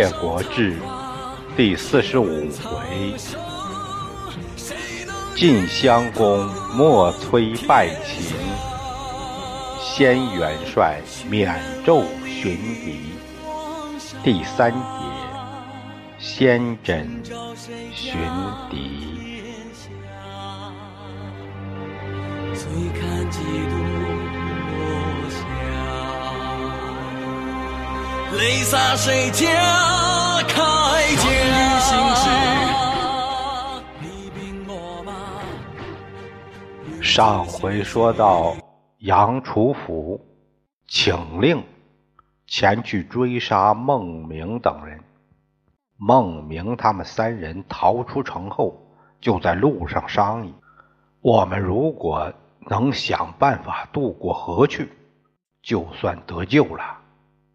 列国志第四十五回：晋襄公莫催拜秦，先元帅免胄寻敌。第三节：先轸寻敌。泪洒谁家铠甲？上回说到，杨楚甫请令前去追杀孟明等人。孟明他们三人逃出城后，就在路上商议：我们如果能想办法渡过河去，就算得救了；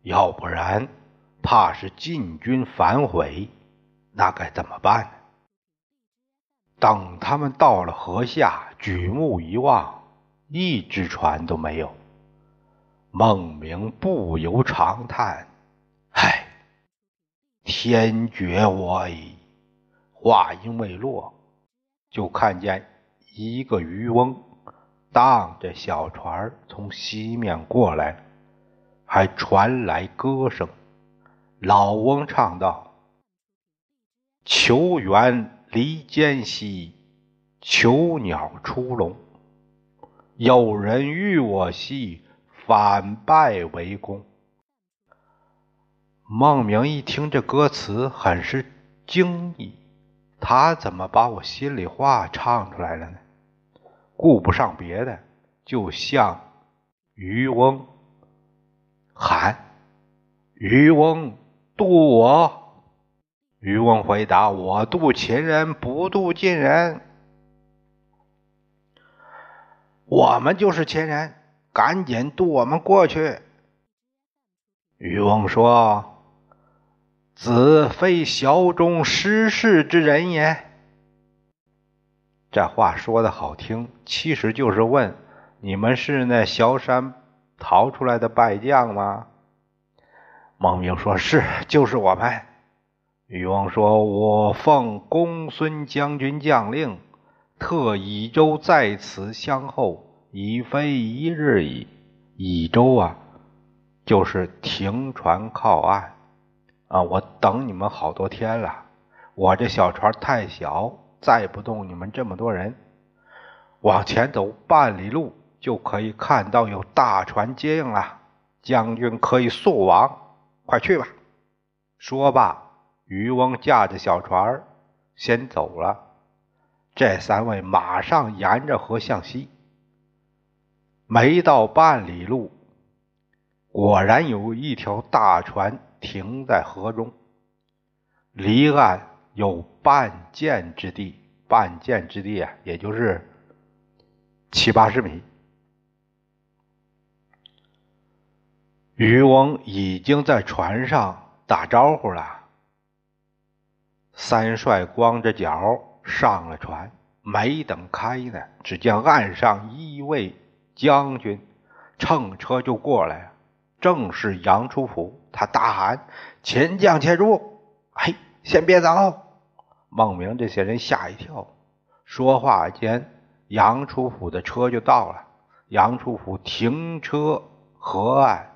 要不然，怕是晋军反悔，那该怎么办呢？等他们到了河下，举目一望，一只船都没有。孟明不由长叹：“唉，天绝我矣！”话音未落，就看见一个渔翁。荡着小船从西面过来，还传来歌声。老翁唱道：“求缘离间兮，囚鸟出笼。有人遇我兮，反败为功。”孟明一听这歌词，很是惊异。他怎么把我心里话唱出来了呢？顾不上别的，就向渔翁喊：“渔翁渡我！”渔翁回答：“我渡秦人，不渡晋人。我们就是秦人，赶紧渡我们过去。”渔翁说：“子非小中失事之人也。”这话说的好听，其实就是问你们是那萧山逃出来的败将吗？孟明说：“是，就是我们。”禹王说：“我奉公孙将军将令，特以舟在此相候，已非一日矣。以舟啊，就是停船靠岸啊。我等你们好多天了，我这小船太小。”载不动你们这么多人，往前走半里路就可以看到有大船接应了。将军可以速往，快去吧。说罢，渔翁驾着小船先走了。这三位马上沿着河向西，没到半里路，果然有一条大船停在河中，离岸。有半箭之地，半箭之地啊，也就是七八十米。渔翁已经在船上打招呼了。三帅光着脚上了船，没等开呢，只见岸上一位将军乘车就过来，正是杨楚甫。他大喊：“秦将且住！嘿，先别走！”孟明这些人吓一跳，说话间，杨楚甫的车就到了。杨楚甫停车河岸，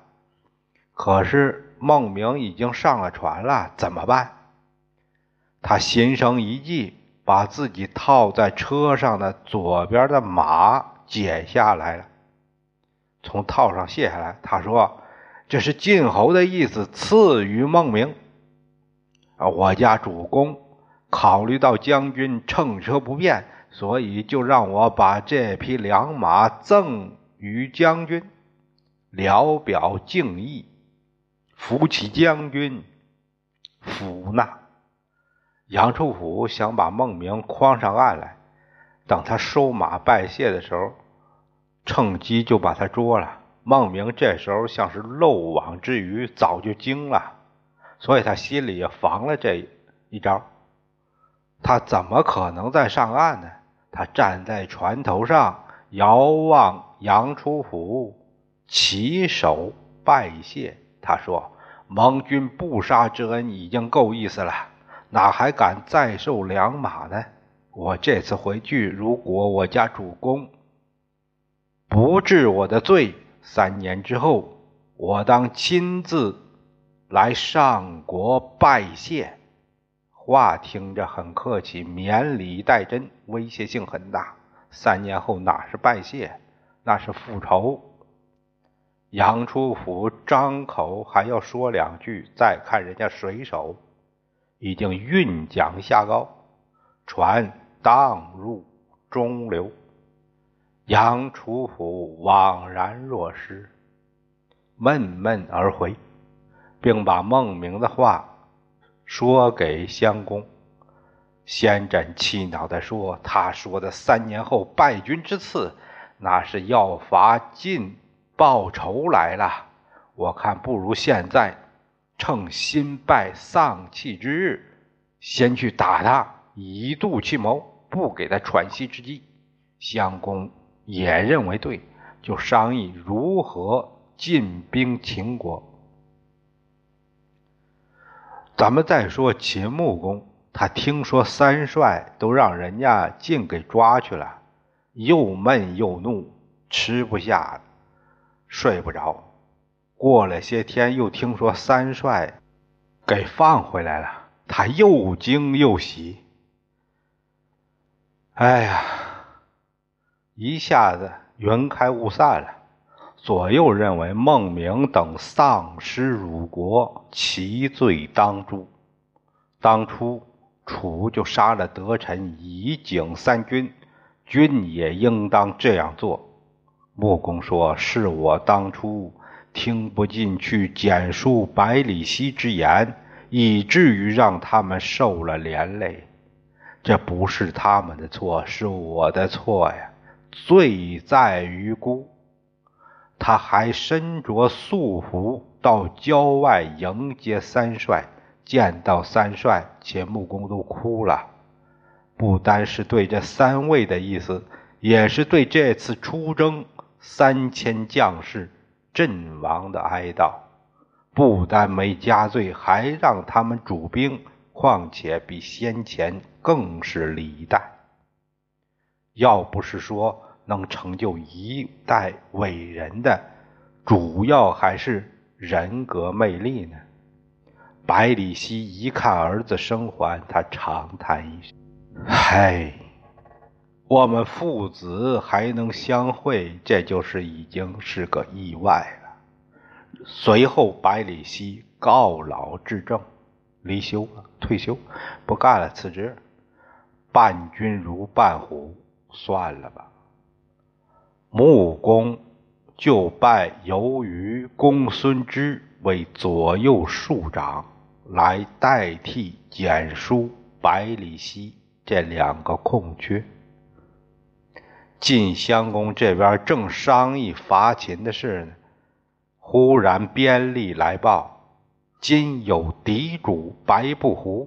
可是孟明已经上了船了，怎么办？他心生一计，把自己套在车上的左边的马解下来了，从套上卸下来。他说：“这是晋侯的意思，赐予孟明。啊，我家主公。”考虑到将军乘车不便，所以就让我把这匹良马赠与将军，聊表敬意，扶起将军府纳。杨处甫想把孟明诓上岸来，等他收马拜谢的时候，趁机就把他捉了。孟明这时候像是漏网之鱼，早就惊了，所以他心里也防了这一招。他怎么可能再上岸呢？他站在船头上，遥望杨初甫，起手拜谢。他说：“盟军不杀之恩已经够意思了，哪还敢再受良马呢？我这次回去，如果我家主公不治我的罪，三年之后，我当亲自来上国拜谢。话听着很客气，免礼待真，威胁性很大。三年后哪是拜谢，那是复仇。杨初甫张口还要说两句，再看人家水手已经运桨下高，船荡入中流。杨楚甫惘然若失，闷闷而回，并把孟明的话说给襄公。先轸气恼地说：“他说的三年后败军之次，那是要罚晋。”报仇来了，我看不如现在趁新败丧气之日，先去打他，以度其谋，不给他喘息之机。襄公也认为对，就商议如何进兵秦国。咱们再说秦穆公，他听说三帅都让人家晋给抓去了，又闷又怒，吃不下。睡不着，过了些天，又听说三帅给放回来了，他又惊又喜。哎呀，一下子云开雾散了。左右认为孟明等丧失辱国，其罪当诛。当初楚就杀了德臣，以警三军，君也应当这样做。穆公说：“是我当初听不进去简述百里奚之言，以至于让他们受了连累。这不是他们的错，是我的错呀！罪在于孤。”他还身着素服到郊外迎接三帅，见到三帅，且穆公都哭了。不单是对这三位的意思，也是对这次出征。三千将士阵亡的哀悼，不但没加罪，还让他们主兵，况且比先前更是礼待。要不是说能成就一代伟人的，主要还是人格魅力呢。百里奚一看儿子生还，他长叹一声：“唉。”我们父子还能相会，这就是已经是个意外了。随后，百里奚告老致政，离休了，退休，不干了，辞职。伴君如伴虎，算了吧。穆公就拜由于公孙支为左右庶长，来代替简书百里奚这两个空缺。晋襄公这边正商议伐秦的事呢，忽然边吏来报，今有敌主白布胡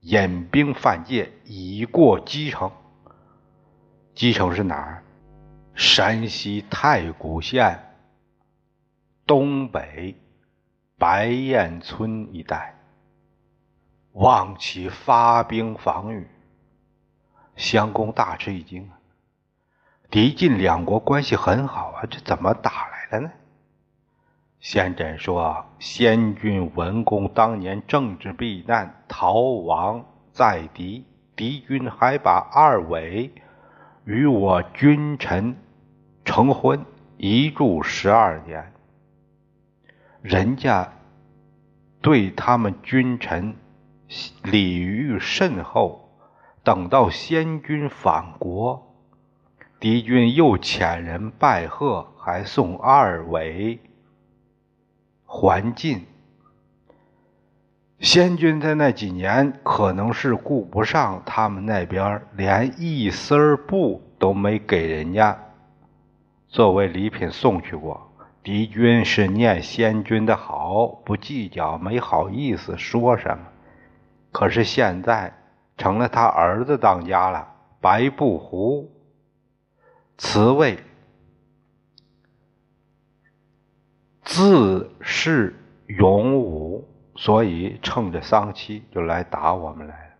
引兵犯界，已过基城。基城是哪儿？山西太谷县东北白燕村一带。望其发兵防御，襄公大吃一惊！敌晋两国关系很好啊，这怎么打来了呢？先轸说：“先君文公当年政治避难，逃亡在敌，敌军还把二伟与我君臣成婚，一住十二年。人家对他们君臣礼遇甚厚，等到先君返国。”敌军又遣人拜贺，还送二尾还进。先君在那几年可能是顾不上他们那边，连一丝布都没给人家作为礼品送去过。敌军是念先君的好，不计较，没好意思说什么。可是现在成了他儿子当家了，白布胡。此位自是勇武，所以趁着丧期就来打我们来了。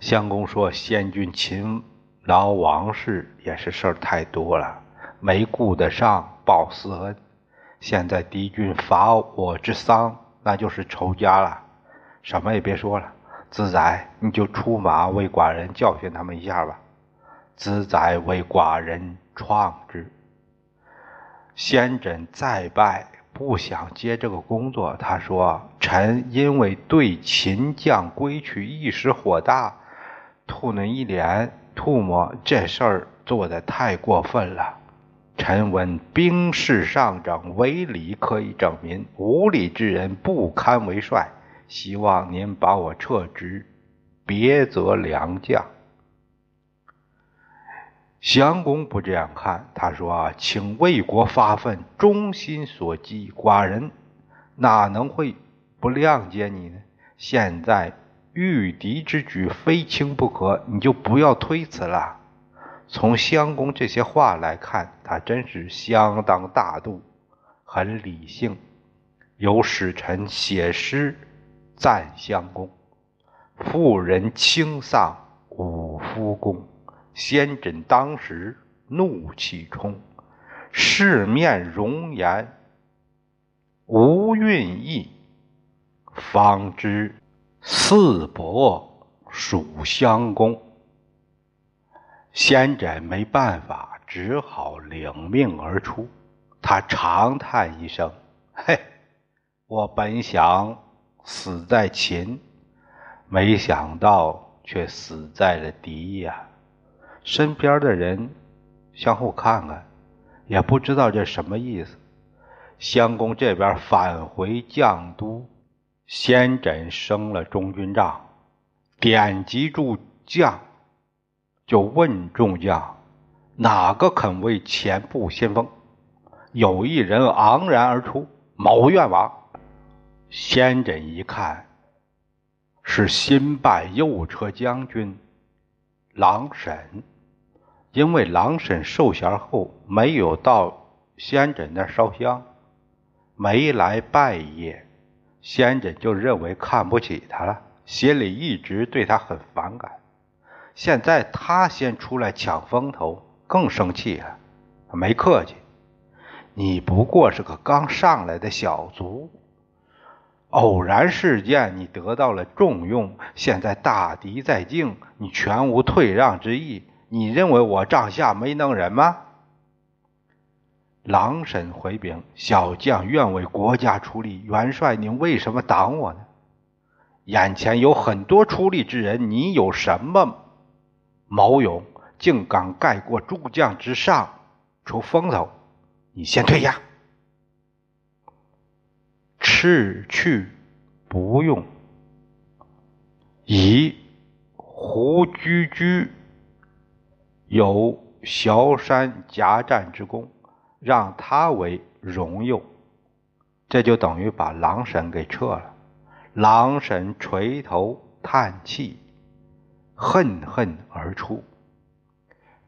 相公说：“先君勤劳王室也是事儿太多了，没顾得上报私恩。现在敌军伐我之丧，那就是仇家了。什么也别说了，自在你就出马为寡人教训他们一下吧。子载为寡人创之。”先轸再拜，不想接这个工作。他说：“臣因为对秦将归去一时火大，吐了一脸唾沫，这事儿做的太过分了。臣闻兵势上整，唯礼可以整民，无礼之人不堪为帅。希望您把我撤职，别则良将。”襄公不这样看，他说：“请为国发愤，忠心所寄，寡人哪能会不谅解你呢？现在御敌之举非轻不可，你就不要推辞了。”从襄公这些话来看，他真是相当大度，很理性。有使臣写诗赞襄公：“妇人轻丧武夫公。”先轸当时怒气冲，世面容颜无韵意，方知四伯属相公。先轸没办法，只好领命而出。他长叹一声：“嘿，我本想死在秦，没想到却死在了敌呀。”身边的人相互看看，也不知道这什么意思。襄公这边返回绛都，先轸升了中军帐，点击诸将，就问众将：哪个肯为前部先锋？有一人昂然而出：“某愿王。”先轸一看，是新拜右车将军郎神。因为郎审受衔后没有到先轸那烧香，没来拜谒，先轸就认为看不起他了，心里一直对他很反感。现在他先出来抢风头，更生气了。没客气，你不过是个刚上来的小卒，偶然事件你得到了重用，现在大敌在境，你全无退让之意。你认为我帐下没能人吗？郎审回禀：小将愿为国家出力。元帅，您为什么挡我呢？眼前有很多出力之人，你有什么谋勇，竟敢盖过诸将之上出风头？你先退下。斥去不用，以胡居居。有崤山夹战之功，让他为荣佑，这就等于把狼神给撤了。狼神垂头叹气，恨恨而出。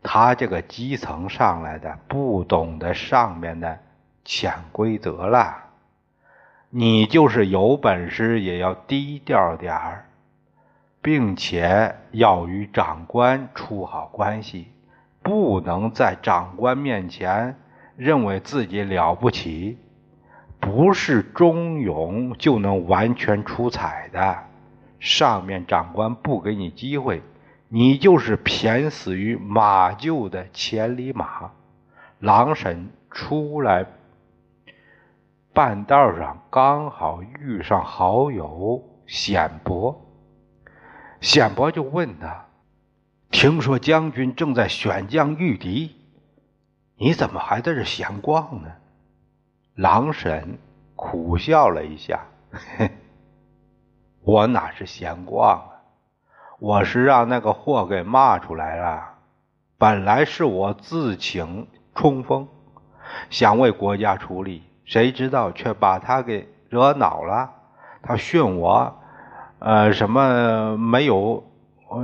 他这个基层上来的，不懂得上面的潜规则了。你就是有本事，也要低调点儿，并且要与长官处好关系。不能在长官面前认为自己了不起，不是忠勇就能完全出彩的。上面长官不给你机会，你就是偏死于马厩的千里马。狼神出来，半道上刚好遇上好友显伯，显伯就问他。听说将军正在选将御敌，你怎么还在这闲逛呢？郎审苦笑了一下，嘿，我哪是闲逛啊？我是让那个货给骂出来了。本来是我自请冲锋，想为国家出力，谁知道却把他给惹恼了。他训我，呃，什么没有。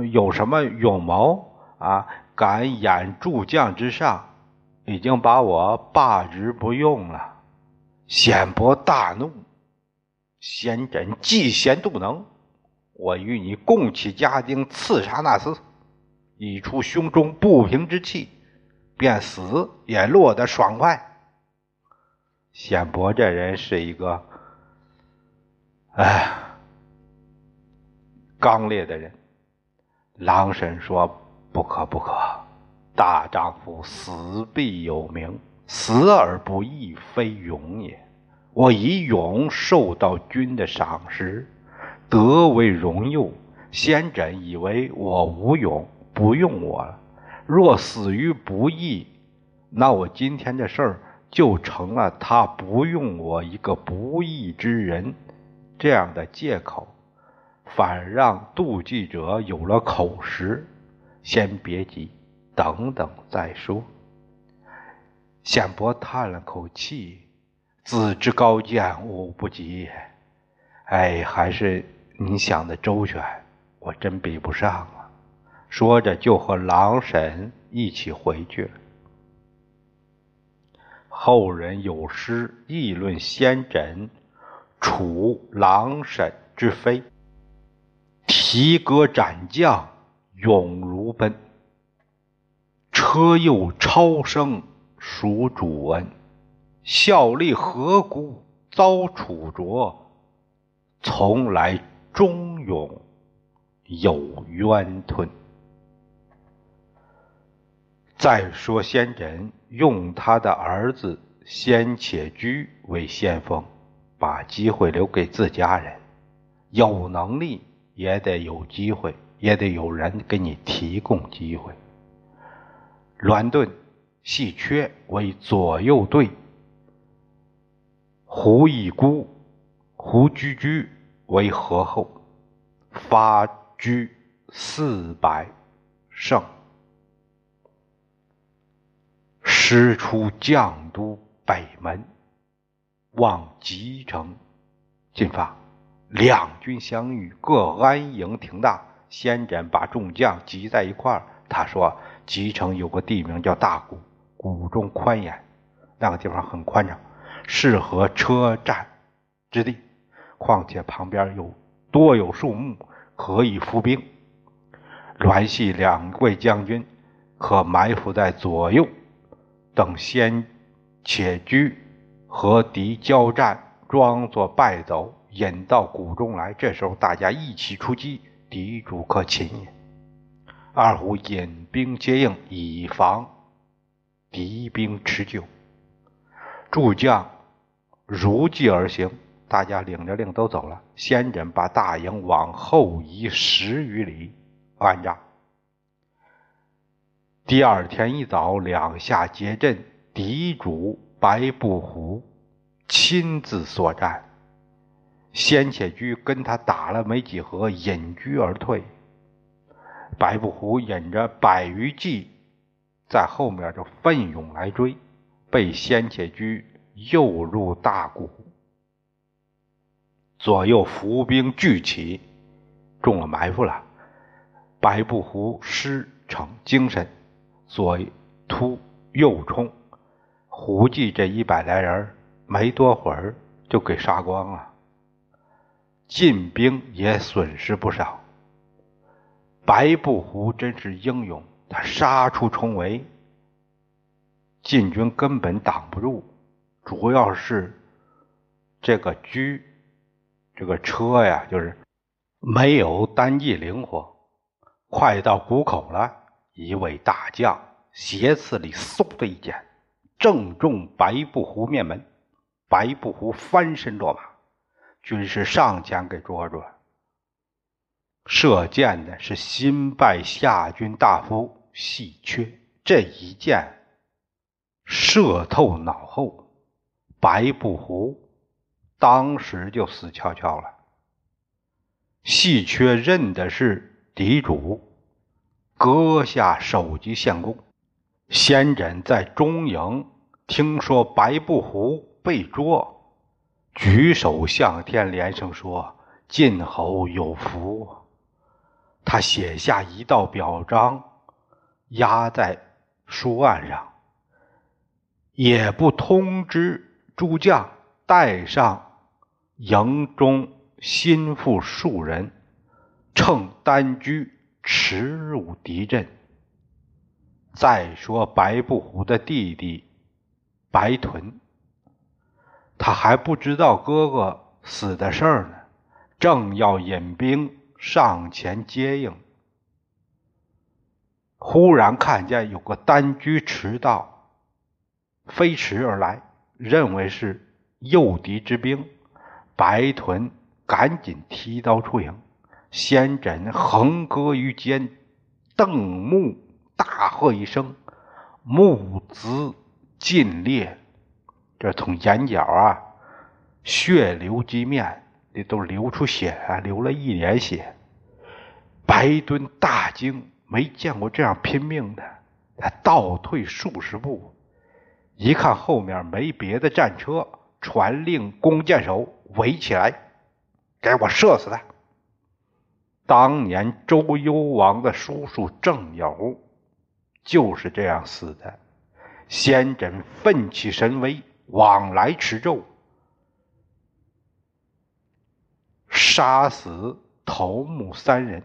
有什么勇谋啊？敢掩诸将之上，已经把我罢职不用了。显伯大怒，先轸嫉贤妒能，我与你共起家丁，刺杀那厮，以出胸中不平之气，便死也落得爽快。显伯这人是一个，哎，刚烈的人。狼神说：“不可，不可！大丈夫死必有名。”死而不义，非勇也。我以勇受到君的赏识，得为荣佑。先轸以为我无勇，不用我了。若死于不义，那我今天的事儿就成了他不用我一个不义之人这样的借口，反让妒忌者有了口实。先别急，等等再说。显伯叹了口气：“子之高见，吾不及。哎，还是你想的周全，我真比不上啊。”说着，就和狼神一起回去了。后人有诗议论先轸处狼神之非：“提戈斩将，勇如奔；车右超生。”属主恩，效力何辜遭处着？从来忠勇有冤吞。再说先人用他的儿子先且居为先锋，把机会留给自家人。有能力也得有机会，也得有人给你提供机会。栾盾。细缺为左右队，胡一孤、胡居居为合后，发居四百胜，师出将都北门，望吉城进发。两军相遇，各安营停当。先轸把众将集在一块儿，他说：“吉城有个地名叫大谷。”谷中宽严，那个地方很宽敞，适合车站之地。况且旁边有多有树木，可以伏兵。栾系两位将军可埋伏在左右，等先且居和敌交战，装作败走，引到谷中来。这时候大家一起出击，敌主可擒也。二虎引兵接应，以防。敌兵持久，诸将如计而行。大家领着令都走了。先人把大营往后移十余里安扎。第二天一早，两下结阵，敌主白布虎亲自作战。先且居跟他打了没几合，隐居而退。白布虎引着百余骑。在后面就奋勇来追，被先且居诱入大谷，左右伏兵聚起，中了埋伏了。白布胡失逞精神，左突右冲，胡骑这一百来人没多会儿就给杀光了，进兵也损失不少。白布胡真是英勇。他杀出重围，晋军根本挡不住，主要是这个车，这个车呀，就是没有单骑灵活。快到谷口了，一位大将斜刺里嗖的一剑，正中白布胡面门。白布胡翻身落马，军士上前给捉住了。射箭的是新拜夏军大夫。细缺这一箭射透脑后，白布胡当时就死翘翘了。细缺认的是敌主，割下首级献功。先轸在中营听说白布胡被捉，举手向天，连声说：“晋侯有福。”他写下一道表彰。压在书案上，也不通知诸将，带上营中心腹数人，乘单车驰入敌阵。再说白不虎的弟弟白豚，他还不知道哥哥死的事儿呢，正要引兵上前接应，忽然看见有个单车驰道飞驰而来，认为是诱敌之兵，白屯赶紧提刀出营，先轸横戈于肩，瞪目。大喝一声，目眦尽裂，这从眼角啊，血流几面，这都流出血啊，流了一脸血。白敦大惊，没见过这样拼命的，他倒退数十步，一看后面没别的战车，传令弓箭手围起来，给我射死他。当年周幽王的叔叔郑友。就是这样死的。先轸奋起神威，往来持咒，杀死头目三人，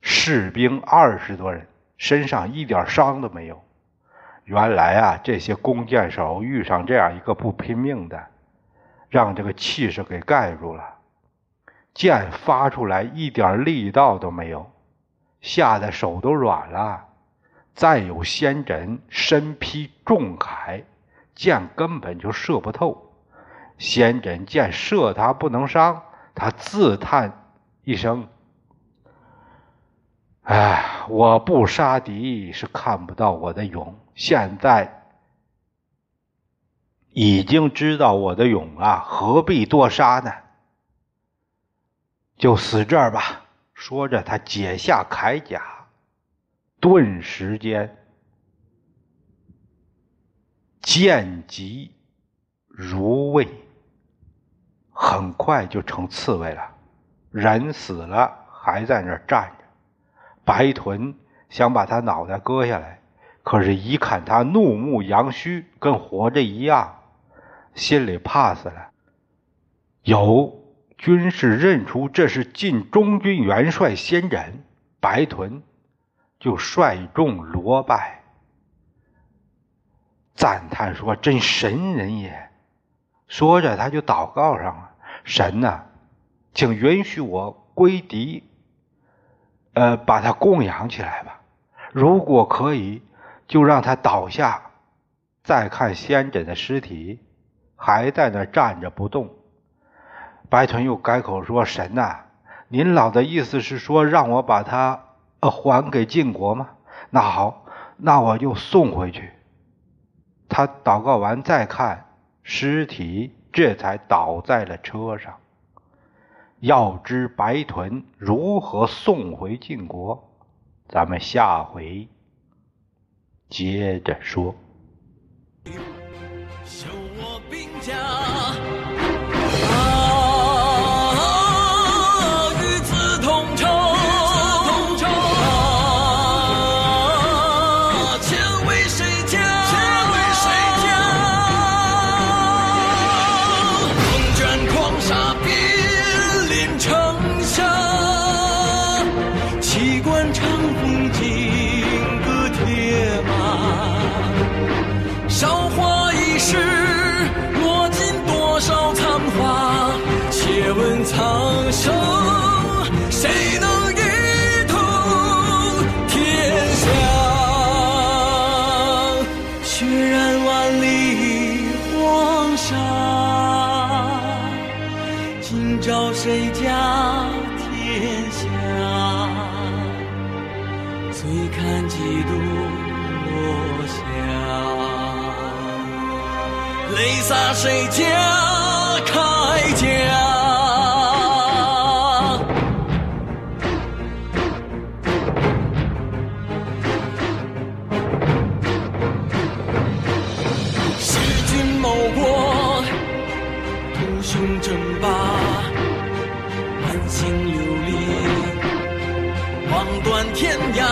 士兵二十多人，身上一点伤都没有。原来啊，这些弓箭手遇上这样一个不拼命的，让这个气势给盖住了，箭发出来一点力道都没有，吓得手都软了。再有先轸身披重铠，箭根本就射不透。先轸见射他不能伤，他自叹一声：“哎，我不杀敌是看不到我的勇。现在已经知道我的勇啊，何必多杀呢？就死这儿吧。”说着，他解下铠甲。顿时间，见疾如卫，很快就成刺猬了。人死了，还在那儿站着。白臀想把他脑袋割下来，可是，一看他怒目扬须，跟活着一样，心里怕死了。有军士认出这是晋中军元帅先人，白臀。就率众罗拜，赞叹说：“真神人也！”说着，他就祷告上了：“神呐，请允许我归敌，呃，把他供养起来吧。如果可以，就让他倒下。再看先轸的尸体，还在那站着不动。”白豚又改口说：“神呐，您老的意思是说，让我把他……”呃，还给晋国吗？那好，那我就送回去。他祷告完再看尸体，这才倒在了车上。要知白豚如何送回晋国，咱们下回接着说。我兵苍生谁能一统天下血染万里黄沙今朝谁家？天下醉看几度落霞泪洒谁家天涯。